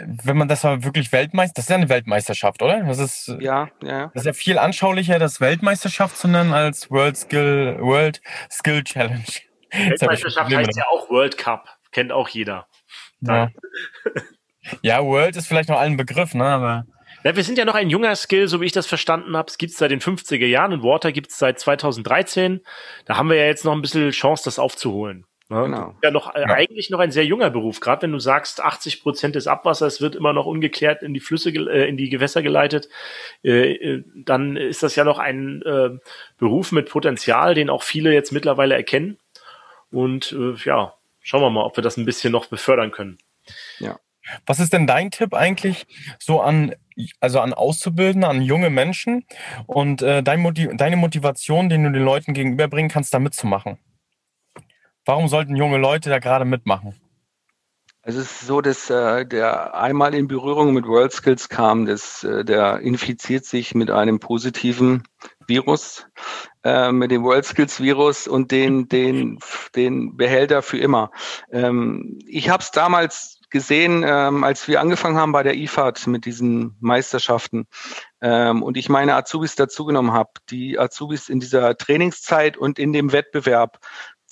wenn man das war wirklich Weltmeister, das ist ja eine Weltmeisterschaft, oder? Das ist, ja, ja. Das ist ja viel anschaulicher, das Weltmeisterschaft zu nennen, als World Skill, World Skill Challenge. Weltmeisterschaft heißt ja auch World Cup. Kennt auch jeder. Ja. ja, World ist vielleicht noch allen Begriff, ne? Aber ja, wir sind ja noch ein junger Skill, so wie ich das verstanden habe. Es gibt es seit den 50er Jahren und Water gibt es seit 2013. Da haben wir ja jetzt noch ein bisschen Chance, das aufzuholen. Ne? Genau. Ja, noch äh, ja. eigentlich noch ein sehr junger Beruf. Gerade wenn du sagst, 80 Prozent des Abwassers wird immer noch ungeklärt in die Flüsse, äh, in die Gewässer geleitet, äh, äh, dann ist das ja noch ein äh, Beruf mit Potenzial, den auch viele jetzt mittlerweile erkennen. Und äh, ja, schauen wir mal, ob wir das ein bisschen noch befördern können. Ja. Was ist denn dein Tipp eigentlich so an, also an Auszubildende, an junge Menschen und äh, dein Motiv deine Motivation, den du den Leuten gegenüberbringen kannst, da mitzumachen? Warum sollten junge Leute da gerade mitmachen? Es ist so, dass äh, der einmal in Berührung mit World Skills kam, dass äh, der infiziert sich mit einem positiven Virus, äh, mit dem World Skills Virus und den den den Behälter für immer. Ähm, ich habe es damals gesehen, ähm, als wir angefangen haben bei der IFAD mit diesen Meisterschaften ähm, und ich meine Azubis dazugenommen habe. Die Azubis in dieser Trainingszeit und in dem Wettbewerb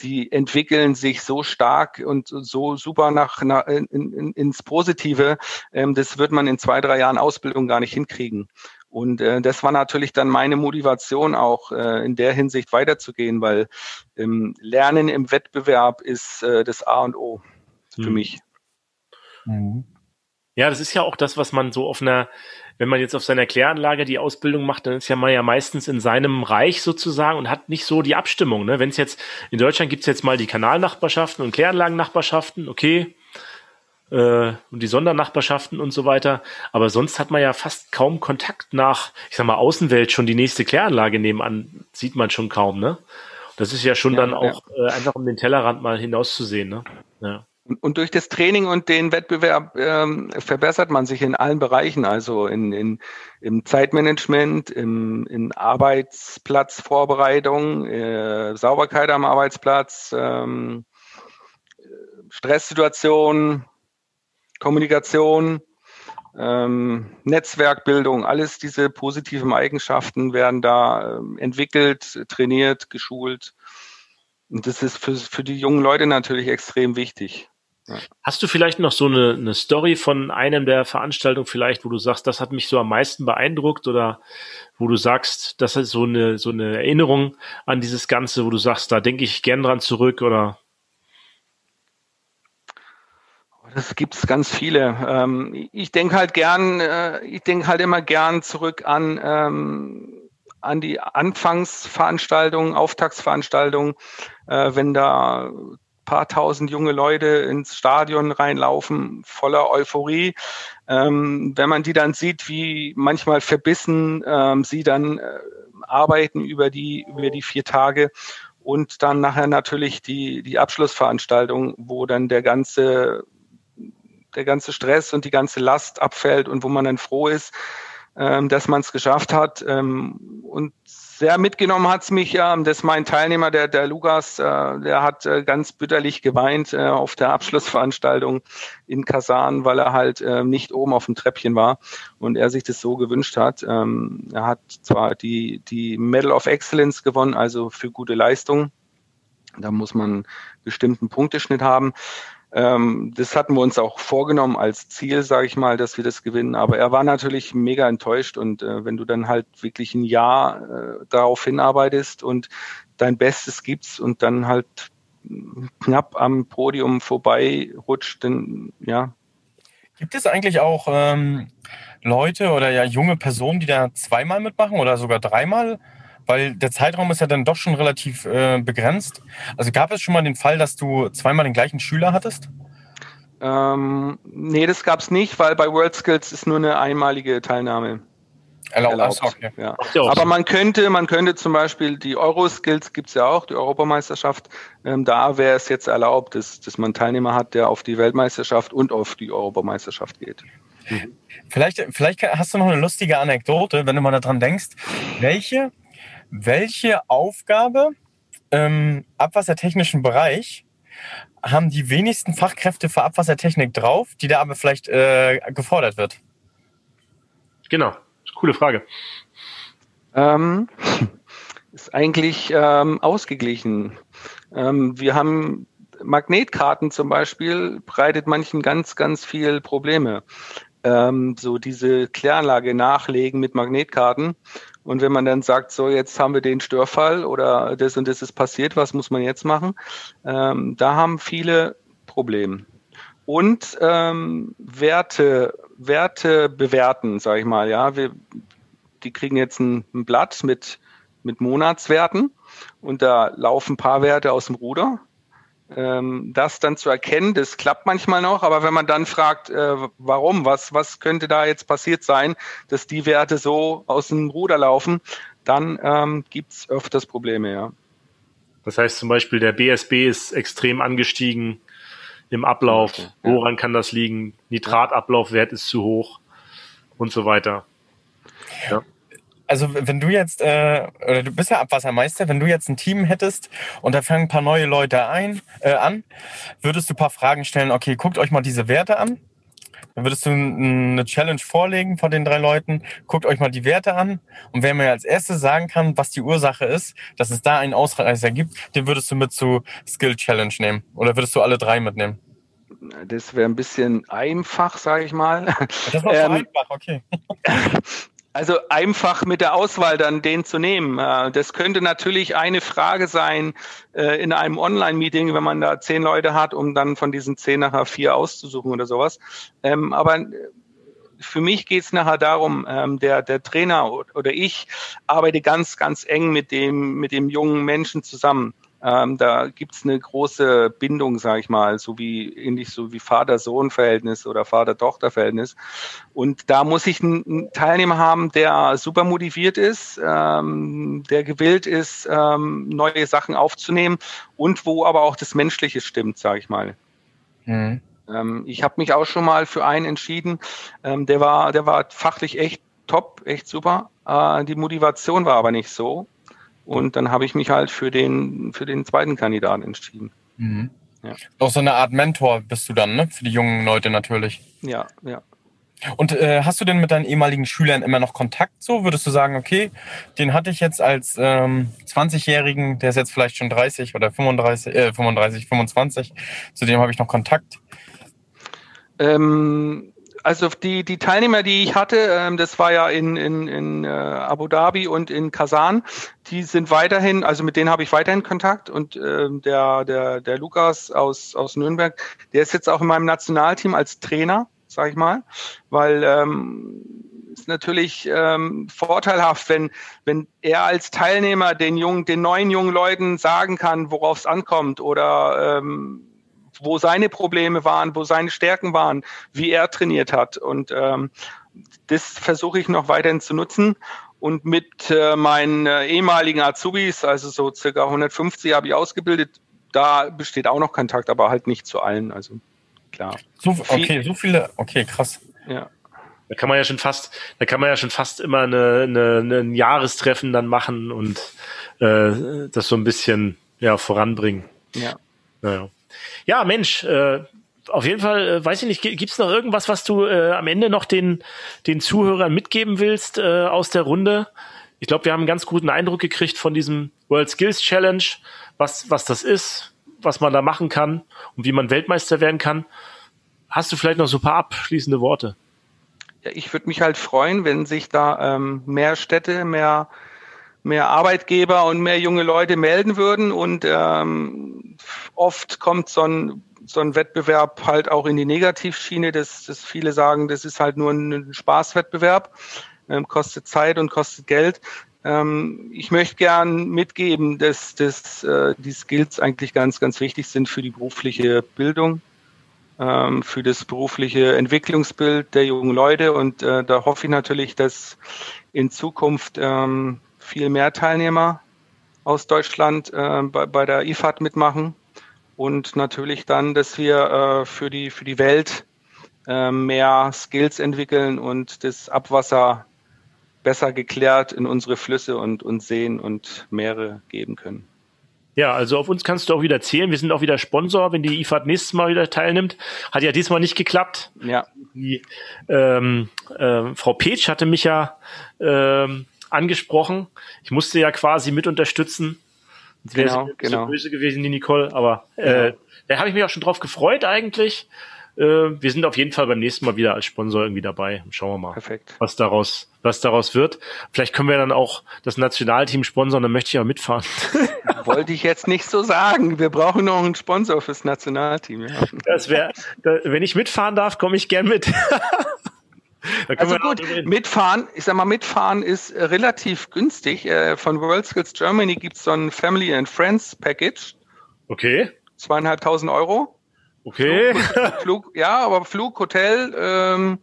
die entwickeln sich so stark und so super nach, nach in, in, ins Positive. Ähm, das wird man in zwei, drei Jahren Ausbildung gar nicht hinkriegen. Und äh, das war natürlich dann meine Motivation auch äh, in der Hinsicht weiterzugehen, weil ähm, Lernen im Wettbewerb ist äh, das A und O für hm. mich. Mhm. Ja, das ist ja auch das, was man so auf einer wenn man jetzt auf seiner Kläranlage die Ausbildung macht, dann ist ja man ja meistens in seinem Reich sozusagen und hat nicht so die Abstimmung. Ne? Wenn es jetzt, in Deutschland gibt es jetzt mal die Kanalnachbarschaften und Kläranlagennachbarschaften, okay, äh, und die Sondernachbarschaften und so weiter. Aber sonst hat man ja fast kaum Kontakt nach, ich sag mal, Außenwelt schon die nächste Kläranlage nebenan, sieht man schon kaum, ne? Das ist ja schon ja, dann auch ja. äh, einfach um den Tellerrand mal hinauszusehen, ne? Ja. Und durch das Training und den Wettbewerb ähm, verbessert man sich in allen Bereichen, also in, in, im Zeitmanagement, im, in Arbeitsplatzvorbereitung, äh, Sauberkeit am Arbeitsplatz, ähm, Stresssituation, Kommunikation, ähm, Netzwerkbildung, alles diese positiven Eigenschaften werden da ähm, entwickelt, trainiert, geschult. Und das ist für, für die jungen Leute natürlich extrem wichtig. Hast du vielleicht noch so eine, eine Story von einem der Veranstaltungen vielleicht, wo du sagst, das hat mich so am meisten beeindruckt oder wo du sagst, das ist so eine, so eine Erinnerung an dieses Ganze, wo du sagst, da denke ich gern dran zurück oder? Das gibt es ganz viele. Ähm, ich denke halt gern, äh, ich denke halt immer gern zurück an, ähm, an die Anfangsveranstaltungen, Auftaktsveranstaltungen, äh, wenn da paar tausend junge Leute ins Stadion reinlaufen, voller Euphorie. Ähm, wenn man die dann sieht, wie manchmal verbissen ähm, sie dann äh, arbeiten über die, über die vier Tage und dann nachher natürlich die, die Abschlussveranstaltung, wo dann der ganze, der ganze Stress und die ganze Last abfällt und wo man dann froh ist, ähm, dass man es geschafft hat. Ähm, und sehr mitgenommen hat's mich, ähm, dass mein Teilnehmer, der, der Lukas, äh, der hat äh, ganz bitterlich geweint äh, auf der Abschlussveranstaltung in Kasan, weil er halt äh, nicht oben auf dem Treppchen war und er sich das so gewünscht hat. Ähm, er hat zwar die, die Medal of Excellence gewonnen, also für gute Leistung. Da muss man bestimmten Punkteschnitt haben. Ähm, das hatten wir uns auch vorgenommen als Ziel, sage ich mal, dass wir das gewinnen. Aber er war natürlich mega enttäuscht und äh, wenn du dann halt wirklich ein Jahr äh, darauf hinarbeitest und dein Bestes gibst und dann halt knapp am Podium vorbei rutscht, dann ja. Gibt es eigentlich auch ähm, Leute oder ja junge Personen, die da zweimal mitmachen oder sogar dreimal? Weil der Zeitraum ist ja dann doch schon relativ äh, begrenzt. Also gab es schon mal den Fall, dass du zweimal den gleichen Schüler hattest? Ähm, nee, das gab es nicht, weil bei World Skills ist nur eine einmalige Teilnahme erlaubt. erlaubt. Okay. Ja. Aber man könnte, man könnte zum Beispiel die Euro-Skills gibt es ja auch, die Europameisterschaft, ähm, da wäre es jetzt erlaubt, dass, dass man Teilnehmer hat, der auf die Weltmeisterschaft und auf die Europameisterschaft geht. Mhm. Vielleicht, vielleicht hast du noch eine lustige Anekdote, wenn du mal daran denkst. Welche welche Aufgabe im abwassertechnischen Bereich haben die wenigsten Fachkräfte für Abwassertechnik drauf, die da aber vielleicht äh, gefordert wird? Genau, coole Frage. Ähm, ist eigentlich ähm, ausgeglichen. Ähm, wir haben Magnetkarten zum Beispiel, bereitet manchen ganz, ganz viel Probleme. Ähm, so diese Kläranlage nachlegen mit Magnetkarten. Und wenn man dann sagt, so jetzt haben wir den Störfall oder das und das ist passiert, was muss man jetzt machen? Ähm, da haben viele Probleme. Und ähm, Werte, Werte bewerten, sage ich mal. Ja, wir, die kriegen jetzt ein, ein Blatt mit mit Monatswerten und da laufen ein paar Werte aus dem Ruder. Ähm, das dann zu erkennen, das klappt manchmal noch, aber wenn man dann fragt, äh, warum, was, was könnte da jetzt passiert sein, dass die Werte so aus dem Ruder laufen, dann ähm, gibt es öfters Probleme, ja. Das heißt zum Beispiel, der BSB ist extrem angestiegen im Ablauf. Okay, ja. Woran kann das liegen? Nitratablaufwert ist zu hoch und so weiter. Ja also wenn du jetzt, äh, oder du bist ja Abwassermeister, wenn du jetzt ein Team hättest und da fangen ein paar neue Leute ein, äh, an, würdest du ein paar Fragen stellen, okay, guckt euch mal diese Werte an. Dann würdest du eine Challenge vorlegen von den drei Leuten, guckt euch mal die Werte an und wer mir als erstes sagen kann, was die Ursache ist, dass es da einen Ausreißer gibt, den würdest du mit zu Skill Challenge nehmen oder würdest du alle drei mitnehmen? Das wäre ein bisschen einfach, sage ich mal. Das war ähm, einfach, okay. Also einfach mit der Auswahl dann den zu nehmen. Äh, das könnte natürlich eine Frage sein äh, in einem Online-Meeting, wenn man da zehn Leute hat, um dann von diesen zehn nachher vier auszusuchen oder sowas. Ähm, aber äh, für mich geht es nachher darum, ähm, der, der Trainer oder ich arbeite ganz, ganz eng mit dem, mit dem jungen Menschen zusammen. Ähm, da gibt's eine große Bindung, sage ich mal, so wie ähnlich so wie Vater-Sohn-Verhältnis oder Vater-Tochter-Verhältnis. Und da muss ich einen Teilnehmer haben, der super motiviert ist, ähm, der gewillt ist, ähm, neue Sachen aufzunehmen und wo aber auch das Menschliche stimmt, sage ich mal. Mhm. Ähm, ich habe mich auch schon mal für einen entschieden. Ähm, der war, der war fachlich echt top, echt super. Äh, die Motivation war aber nicht so. Und dann habe ich mich halt für den, für den zweiten Kandidaten entschieden. Mhm. Ja. Auch so eine Art Mentor bist du dann, ne? Für die jungen Leute natürlich. Ja, ja. Und äh, hast du denn mit deinen ehemaligen Schülern immer noch Kontakt so? Würdest du sagen, okay, den hatte ich jetzt als ähm, 20-Jährigen, der ist jetzt vielleicht schon 30 oder 35, äh, 35, 25, zu dem habe ich noch Kontakt? Ähm, also die, die Teilnehmer, die ich hatte, ähm, das war ja in, in, in äh, Abu Dhabi und in Kasan, die sind weiterhin, also mit denen habe ich weiterhin Kontakt und ähm, der, der, der Lukas aus, aus Nürnberg, der ist jetzt auch in meinem Nationalteam als Trainer, sag ich mal, weil ähm, ist natürlich ähm, vorteilhaft, wenn, wenn er als Teilnehmer den jungen, den neuen jungen Leuten sagen kann, worauf es ankommt oder ähm, wo seine Probleme waren, wo seine Stärken waren, wie er trainiert hat. Und ähm, das versuche ich noch weiterhin zu nutzen. Und mit äh, meinen äh, ehemaligen Azubis, also so circa 150 habe ich ausgebildet, da besteht auch noch Kontakt, aber halt nicht zu allen. Also klar. So, okay, so viele, okay, krass. Ja. Da kann man ja schon fast, da kann man ja schon fast immer eine, eine, ein Jahrestreffen dann machen und äh, das so ein bisschen ja voranbringen. Ja. Naja. Ja, Mensch, äh, auf jeden Fall, äh, weiß ich nicht, gibt es noch irgendwas, was du äh, am Ende noch den, den Zuhörern mitgeben willst äh, aus der Runde? Ich glaube, wir haben einen ganz guten Eindruck gekriegt von diesem World Skills Challenge, was, was das ist, was man da machen kann und wie man Weltmeister werden kann. Hast du vielleicht noch so ein paar abschließende Worte? Ja, ich würde mich halt freuen, wenn sich da ähm, mehr Städte, mehr mehr Arbeitgeber und mehr junge Leute melden würden. Und ähm, oft kommt so ein, so ein Wettbewerb halt auch in die Negativschiene, dass, dass viele sagen, das ist halt nur ein Spaßwettbewerb, ähm, kostet Zeit und kostet Geld. Ähm, ich möchte gern mitgeben, dass, dass äh, die Skills eigentlich ganz, ganz wichtig sind für die berufliche Bildung, ähm, für das berufliche Entwicklungsbild der jungen Leute. Und äh, da hoffe ich natürlich, dass in Zukunft ähm, viel mehr Teilnehmer aus Deutschland äh, bei, bei der IFAD mitmachen und natürlich dann, dass wir äh, für, die, für die Welt äh, mehr Skills entwickeln und das Abwasser besser geklärt in unsere Flüsse und, und Seen und Meere geben können. Ja, also auf uns kannst du auch wieder zählen. Wir sind auch wieder Sponsor, wenn die IFAD nächstes Mal wieder teilnimmt. Hat ja diesmal nicht geklappt. Ja. Die ähm, äh, Frau Petsch hatte mich ja ähm, angesprochen. Ich musste ja quasi mit unterstützen. Das wäre Genau, genau. so böse gewesen, die Nicole, aber äh, da habe ich mich auch schon drauf gefreut eigentlich. Äh, wir sind auf jeden Fall beim nächsten Mal wieder als Sponsor irgendwie dabei. Schauen wir mal, Perfekt. was daraus, was daraus wird. Vielleicht können wir dann auch das Nationalteam sponsern, dann möchte ich ja mitfahren. Wollte ich jetzt nicht so sagen. Wir brauchen noch einen Sponsor fürs Nationalteam. Ja. Das wäre, wenn ich mitfahren darf, komme ich gern mit. Also gut, mitfahren, ich sag mal, mitfahren ist äh, relativ günstig. Äh, von WorldSkills Germany gibt's so ein Family and Friends Package, Okay, zweieinhalbtausend Euro. okay. Flug, ja, aber Flug, Hotel, ähm,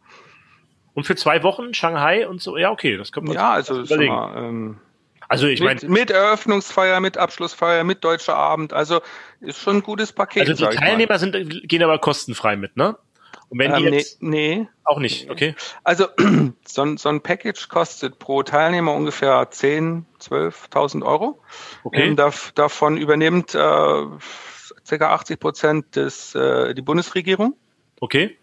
Und für zwei Wochen Shanghai und so, ja, okay, das können wir ja, also überlegen. mal, ähm, Also ich meine, mit, Eröffnungsfeier, mit Abschlussfeier, mit deutscher Abend, also ist schon ein gutes Paket. also die. Teilnehmer sind, gehen aber kostenfrei mit, ne? Und wenn die ähm, nee, jetzt nee, auch nicht, okay. Also so ein, so ein Package kostet pro Teilnehmer ungefähr 10.000, 12.000 Euro. Okay. Ähm, dav davon übernimmt äh, ca. 80 Prozent des, äh, die Bundesregierung Okay.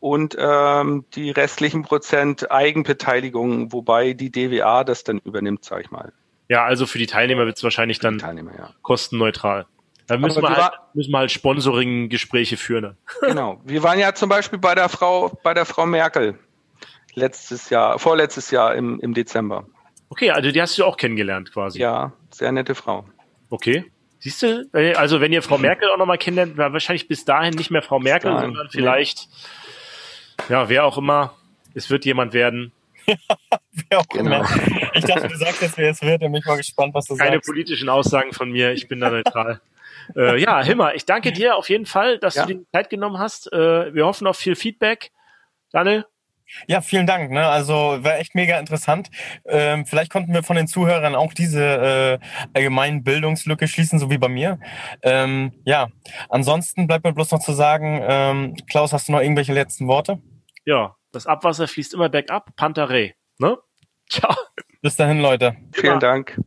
und ähm, die restlichen Prozent Eigenbeteiligung, wobei die DWA das dann übernimmt, sage ich mal. Ja, also für die Teilnehmer wird es wahrscheinlich Die dann Teilnehmer, ja. kostenneutral. Da müssen Aber wir wir halt, müssen wir halt Sponsoring-Gespräche führen. Genau. Wir waren ja zum Beispiel bei der Frau, bei der Frau Merkel letztes Jahr, vorletztes Jahr im, im Dezember. Okay, also die hast du auch kennengelernt quasi. Ja, sehr nette Frau. Okay. Siehst du, äh, also wenn ihr Frau Merkel auch nochmal kennenlernt, war wahrscheinlich bis dahin nicht mehr Frau Merkel, dahin, sondern vielleicht, ja, wer auch immer, es wird jemand werden. Wer auch Genau. immer. Ich dachte, du sagst jetzt, wer es wird. Bin ich mal gespannt, was du Keine sagst. politischen Aussagen von mir, ich bin da neutral. äh, ja, Himmer, ich danke dir auf jeden Fall, dass Ja. du dir die Zeit genommen hast. Äh, wir hoffen auf viel Feedback. Daniel? Ja, vielen Dank. Ne? Also war echt mega interessant. Ähm, vielleicht konnten wir von den Zuhörern auch diese äh, allgemeinen Bildungslücke schließen, so wie bei mir. Ähm, ja, ansonsten bleibt mir bloß noch zu sagen, ähm, Klaus, hast du noch irgendwelche letzten Worte? Ja, das Abwasser fließt immer bergab. Pantarei. Ne? Ciao. Bis dahin, Leute. Vielen Dank.